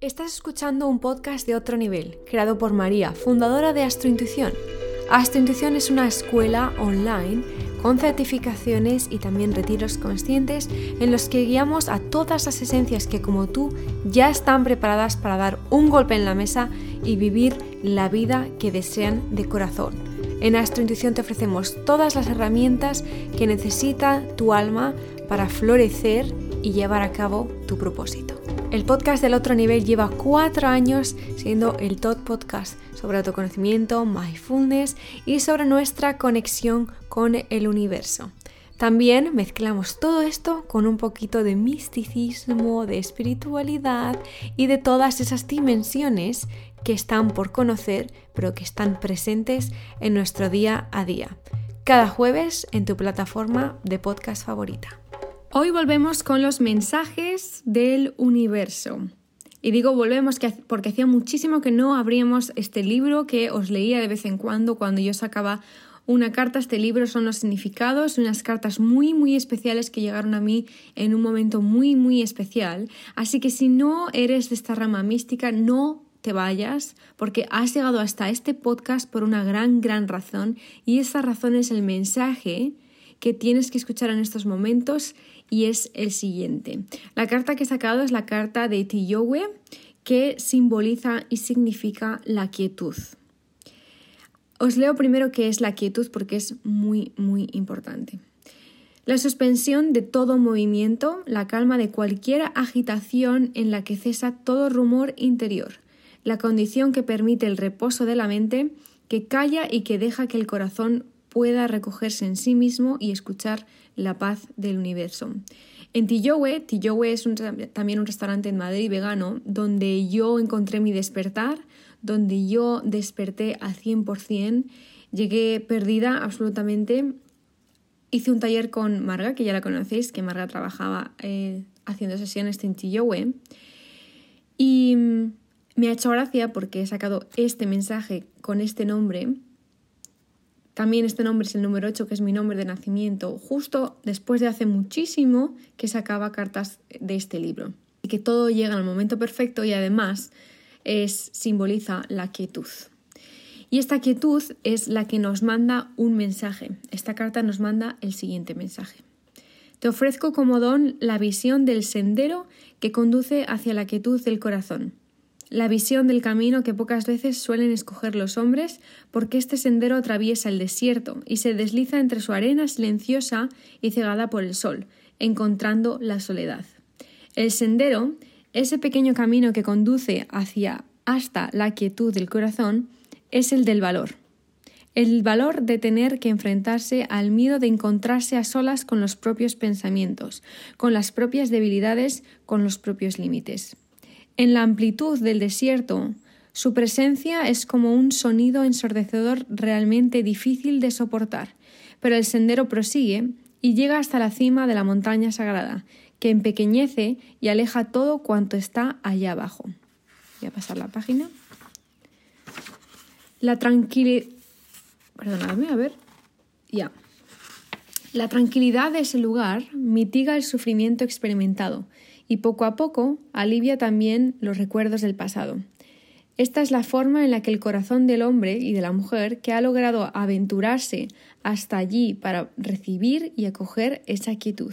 Estás escuchando un podcast de otro nivel, creado por María, fundadora de Astrointuición. Astrointuición es una escuela online con certificaciones y también retiros conscientes en los que guiamos a todas las esencias que como tú ya están preparadas para dar un golpe en la mesa y vivir la vida que desean de corazón. En Astrointuición te ofrecemos todas las herramientas que necesita tu alma para florecer y llevar a cabo tu propósito. El podcast del otro nivel lleva cuatro años siendo el top podcast sobre autoconocimiento, mindfulness y sobre nuestra conexión con el universo. También mezclamos todo esto con un poquito de misticismo, de espiritualidad y de todas esas dimensiones que están por conocer, pero que están presentes en nuestro día a día. Cada jueves en tu plataforma de podcast favorita. Hoy volvemos con los mensajes del universo. Y digo volvemos porque hacía muchísimo que no abríamos este libro que os leía de vez en cuando cuando yo sacaba una carta. Este libro son los significados, unas cartas muy muy especiales que llegaron a mí en un momento muy muy especial. Así que si no eres de esta rama mística, no te vayas porque has llegado hasta este podcast por una gran gran razón y esa razón es el mensaje que tienes que escuchar en estos momentos y es el siguiente. La carta que he sacado es la carta de Tiyowe que simboliza y significa la quietud. Os leo primero qué es la quietud porque es muy, muy importante. La suspensión de todo movimiento, la calma de cualquier agitación en la que cesa todo rumor interior, la condición que permite el reposo de la mente, que calla y que deja que el corazón pueda recogerse en sí mismo y escuchar la paz del universo. En Tillowe, Tillowe es también un restaurante en Madrid vegano, donde yo encontré mi despertar, donde yo desperté al 100%, llegué perdida absolutamente. Hice un taller con Marga, que ya la conocéis, que Marga trabajaba eh, haciendo sesiones en Tillowe. Y me ha hecho gracia porque he sacado este mensaje con este nombre también este nombre es el número 8, que es mi nombre de nacimiento, justo después de hace muchísimo que sacaba cartas de este libro. Y que todo llega al momento perfecto y además es, simboliza la quietud. Y esta quietud es la que nos manda un mensaje. Esta carta nos manda el siguiente mensaje. Te ofrezco como don la visión del sendero que conduce hacia la quietud del corazón la visión del camino que pocas veces suelen escoger los hombres, porque este sendero atraviesa el desierto y se desliza entre su arena silenciosa y cegada por el sol, encontrando la soledad. El sendero, ese pequeño camino que conduce hacia hasta la quietud del corazón, es el del valor. El valor de tener que enfrentarse al miedo de encontrarse a solas con los propios pensamientos, con las propias debilidades, con los propios límites. En la amplitud del desierto, su presencia es como un sonido ensordecedor realmente difícil de soportar, pero el sendero prosigue y llega hasta la cima de la montaña sagrada, que empequeñece y aleja todo cuanto está allá abajo. Voy a pasar la página. La tranquilidad. Perdonadme, a ver. Ya. La tranquilidad de ese lugar mitiga el sufrimiento experimentado y poco a poco alivia también los recuerdos del pasado. Esta es la forma en la que el corazón del hombre y de la mujer que ha logrado aventurarse hasta allí para recibir y acoger esa quietud.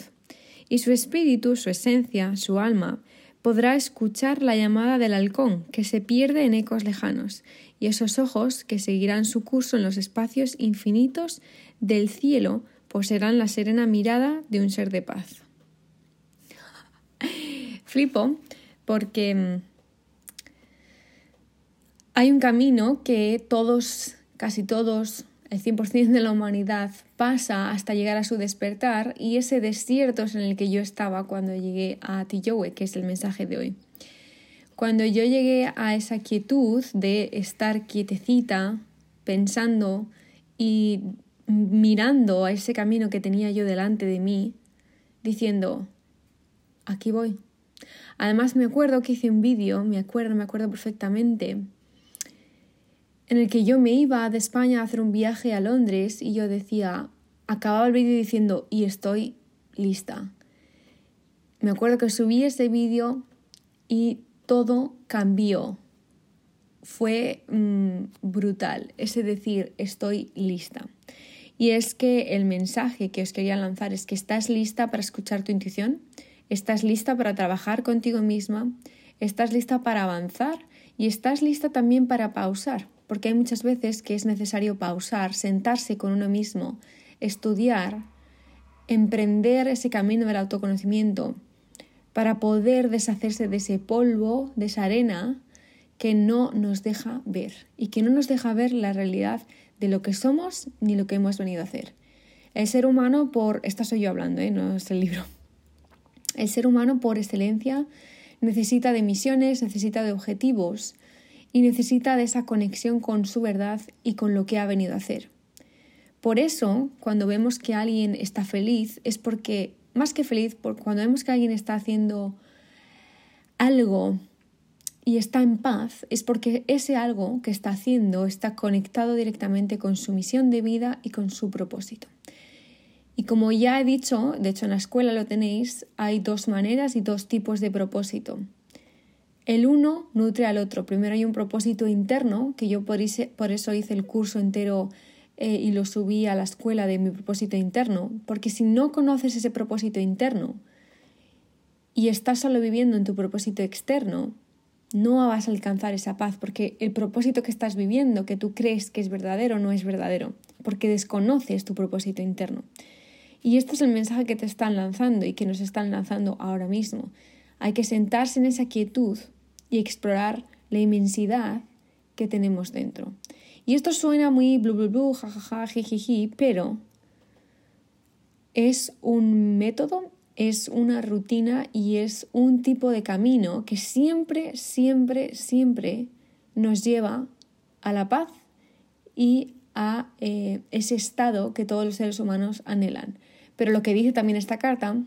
Y su espíritu, su esencia, su alma, podrá escuchar la llamada del halcón que se pierde en ecos lejanos, y esos ojos que seguirán su curso en los espacios infinitos del cielo poseerán la serena mirada de un ser de paz flipo porque mm, hay un camino que todos, casi todos, el 100% de la humanidad pasa hasta llegar a su despertar y ese desierto es en el que yo estaba cuando llegué a Tillowe, que es el mensaje de hoy. Cuando yo llegué a esa quietud de estar quietecita, pensando y mirando a ese camino que tenía yo delante de mí, diciendo, aquí voy, Además me acuerdo que hice un vídeo, me acuerdo, me acuerdo perfectamente, en el que yo me iba de España a hacer un viaje a Londres y yo decía, acababa el vídeo diciendo, y estoy lista. Me acuerdo que subí ese vídeo y todo cambió. Fue mm, brutal. Es decir, estoy lista. Y es que el mensaje que os quería lanzar es que estás lista para escuchar tu intuición, estás lista para trabajar contigo misma, estás lista para avanzar y estás lista también para pausar, porque hay muchas veces que es necesario pausar, sentarse con uno mismo, estudiar, emprender ese camino del autoconocimiento para poder deshacerse de ese polvo, de esa arena que no nos deja ver y que no nos deja ver la realidad de lo que somos ni lo que hemos venido a hacer. El ser humano, por. Esta soy yo hablando, ¿eh? no es el libro. El ser humano, por excelencia, necesita de misiones, necesita de objetivos y necesita de esa conexión con su verdad y con lo que ha venido a hacer. Por eso, cuando vemos que alguien está feliz, es porque, más que feliz, cuando vemos que alguien está haciendo algo y está en paz, es porque ese algo que está haciendo está conectado directamente con su misión de vida y con su propósito. Y como ya he dicho, de hecho en la escuela lo tenéis, hay dos maneras y dos tipos de propósito. El uno nutre al otro. Primero hay un propósito interno, que yo por, eso hice el curso entero eh, y lo subí a la escuela de mi propósito interno, porque si no conoces ese propósito interno y estás solo viviendo en tu propósito externo, no vas a alcanzar esa paz porque el propósito que estás viviendo, que tú crees que es verdadero, no es verdadero, porque desconoces tu propósito interno. Y esto es el mensaje que te están lanzando y que nos están lanzando ahora mismo. Hay que sentarse en esa quietud y explorar la inmensidad que tenemos dentro. Y esto suena muy blu blu blu, jajaja, jijiji, pero es un método es una rutina y es un tipo de camino que siempre, siempre, siempre nos lleva a la paz y a eh, ese estado que todos los seres humanos anhelan. Pero lo que dice también esta carta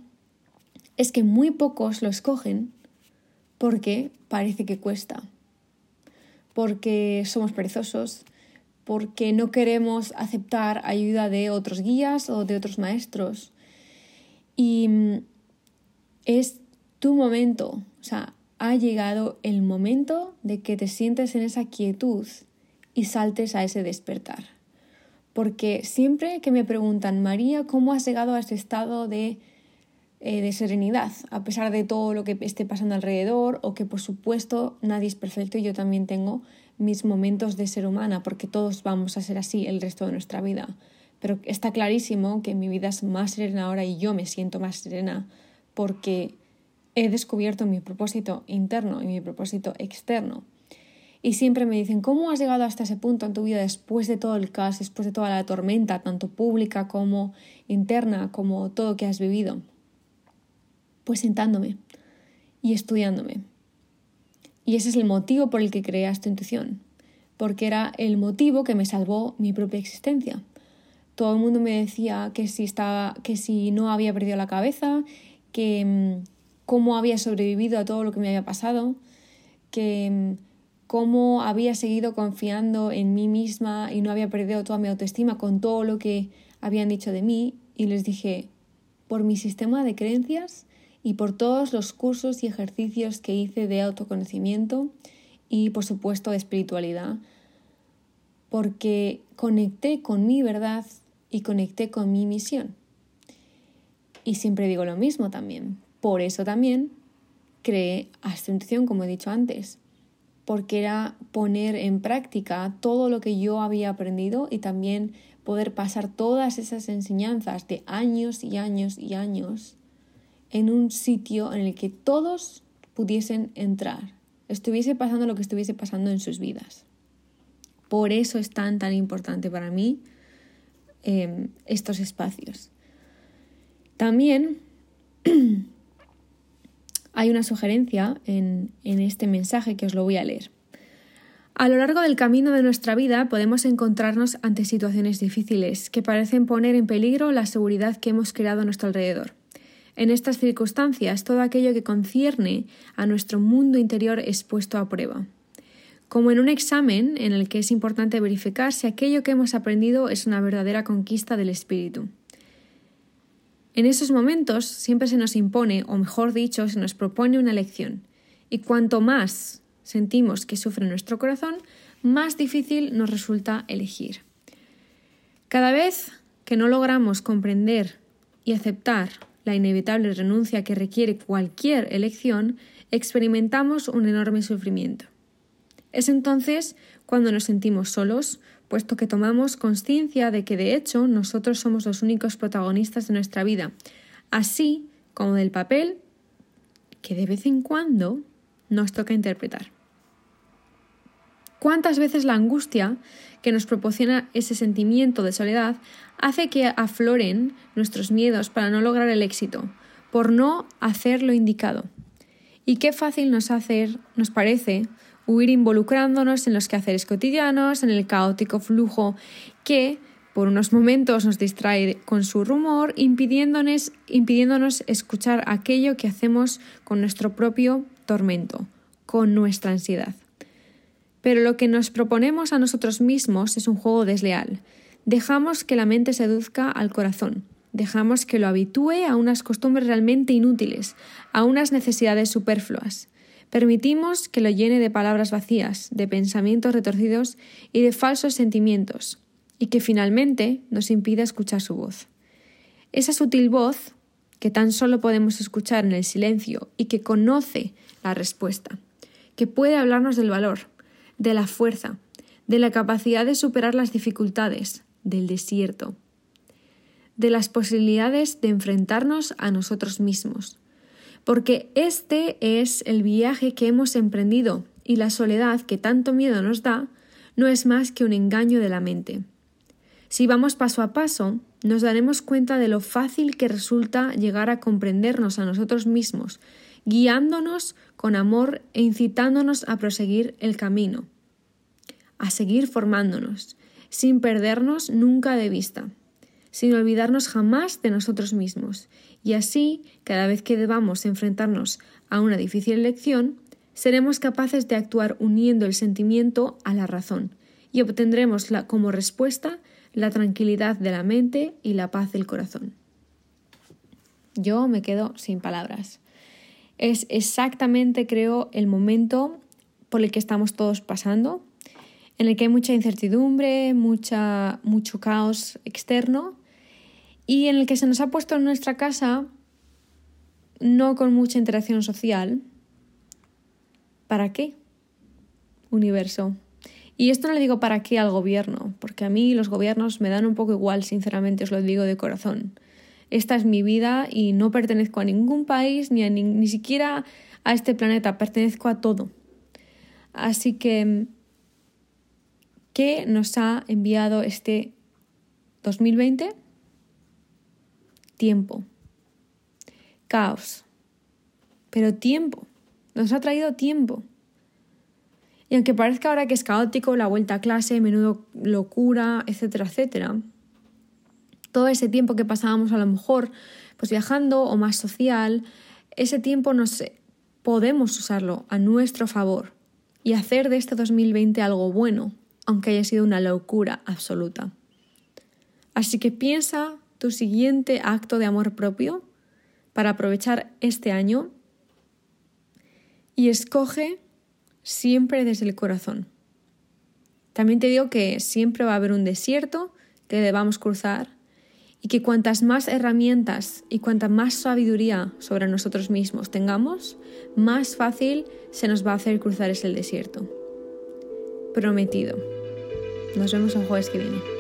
es que muy pocos lo escogen porque parece que cuesta, porque somos perezosos, porque no queremos aceptar ayuda de otros guías o de otros maestros y mm, es tu momento, o sea, ha llegado el momento de que te sientes en esa quietud y saltes a ese despertar. Porque siempre que me preguntan, María, ¿cómo has llegado a este estado de, eh, de serenidad, a pesar de todo lo que esté pasando alrededor, o que por supuesto nadie es perfecto y yo también tengo mis momentos de ser humana, porque todos vamos a ser así el resto de nuestra vida pero está clarísimo que mi vida es más serena ahora y yo me siento más serena porque he descubierto mi propósito interno y mi propósito externo. Y siempre me dicen, ¿cómo has llegado hasta ese punto en tu vida después de todo el caos, después de toda la tormenta, tanto pública como interna, como todo que has vivido? Pues sentándome y estudiándome. Y ese es el motivo por el que creé esta intuición, porque era el motivo que me salvó mi propia existencia todo el mundo me decía que si, estaba, que si no había perdido la cabeza, que mm, cómo había sobrevivido a todo lo que me había pasado, que mm, cómo había seguido confiando en mí misma y no había perdido toda mi autoestima con todo lo que habían dicho de mí. Y les dije, por mi sistema de creencias y por todos los cursos y ejercicios que hice de autoconocimiento y por supuesto de espiritualidad, porque conecté con mi verdad y conecté con mi misión. Y siempre digo lo mismo también. Por eso también creé Intuición, como he dicho antes, porque era poner en práctica todo lo que yo había aprendido y también poder pasar todas esas enseñanzas de años y años y años en un sitio en el que todos pudiesen entrar, estuviese pasando lo que estuviese pasando en sus vidas. Por eso es tan, tan importante para mí Em, estos espacios. También hay una sugerencia en, en este mensaje que os lo voy a leer. A lo largo del camino de nuestra vida podemos encontrarnos ante situaciones difíciles que parecen poner en peligro la seguridad que hemos creado a nuestro alrededor. En estas circunstancias, todo aquello que concierne a nuestro mundo interior es puesto a prueba como en un examen en el que es importante verificar si aquello que hemos aprendido es una verdadera conquista del espíritu. En esos momentos siempre se nos impone, o mejor dicho, se nos propone una lección, Y cuanto más sentimos que sufre nuestro corazón, más difícil nos resulta elegir. Cada vez que no logramos comprender y aceptar la inevitable renuncia que requiere cualquier elección, experimentamos un enorme sufrimiento. Es entonces cuando nos sentimos solos, puesto que tomamos conciencia de que de hecho nosotros somos los únicos protagonistas de nuestra vida, así como del papel que de vez en cuando nos toca interpretar. ¿Cuántas veces la angustia que nos proporciona ese sentimiento de soledad hace que afloren nuestros miedos para no lograr el éxito, por no hacer lo indicado? Y qué fácil nos hacer, nos parece, huir involucrándonos en los quehaceres cotidianos, en el caótico flujo que por unos momentos nos distrae con su rumor, impidiéndonos, impidiéndonos escuchar aquello que hacemos con nuestro propio tormento, con nuestra ansiedad. Pero lo que nos proponemos a nosotros mismos es un juego desleal. Dejamos que la mente seduzca al corazón. Dejamos que lo habitúe a unas costumbres realmente inútiles, a unas necesidades superfluas. Permitimos que lo llene de palabras vacías, de pensamientos retorcidos y de falsos sentimientos, y que finalmente nos impida escuchar su voz. Esa sutil voz que tan solo podemos escuchar en el silencio y que conoce la respuesta, que puede hablarnos del valor, de la fuerza, de la capacidad de superar las dificultades, del desierto, de las posibilidades de enfrentarnos a nosotros mismos. Porque este es el viaje que hemos emprendido y la soledad que tanto miedo nos da no es más que un engaño de la mente. Si vamos paso a paso, nos daremos cuenta de lo fácil que resulta llegar a comprendernos a nosotros mismos guiándonos con amor e incitándonos a proseguir el camino, a seguir formándonos, sin perdernos nunca de vista, sin olvidarnos jamás de nosotros mismos, y así, cada vez que debamos enfrentarnos a una difícil elección, seremos capaces de actuar uniendo el sentimiento a la razón, y obtendremos como respuesta la tranquilidad de la mente y la paz del corazón. Yo me quedo sin palabras es exactamente, creo, el momento por el que estamos todos pasando, en el que hay mucha incertidumbre, mucha, mucho caos externo y en el que se nos ha puesto en nuestra casa no con mucha interacción social. ¿Para qué? Universo. Y esto no le digo para qué al gobierno, porque a mí los gobiernos me dan un poco igual, sinceramente os lo digo de corazón esta es mi vida y no pertenezco a ningún país ni, ni, siquiera a este planeta, pertenezco a todo. Así que, ¿qué nos ha enviado este 2020? Tiempo. Caos. Pero tiempo. Nos ha traído tiempo. Y aunque parezca ahora que es caótico, la vuelta a clase, menudo locura, etcétera, etcétera, todo ese tiempo que pasábamos a lo mejor pues viajando o más social, ese tiempo nos podemos usarlo a nuestro favor y hacer de este 2020 algo bueno, aunque haya sido una locura absoluta. Así que piensa tu siguiente acto de amor propio para aprovechar este año y escoge siempre desde el corazón. También te digo que siempre va a haber un desierto que debamos cruzar y que cuantas más herramientas y cuanta más sabiduría sobre nosotros mismos tengamos, más fácil se nos va a hacer cruzar ese desierto. Prometido. Nos vemos el jueves que viene.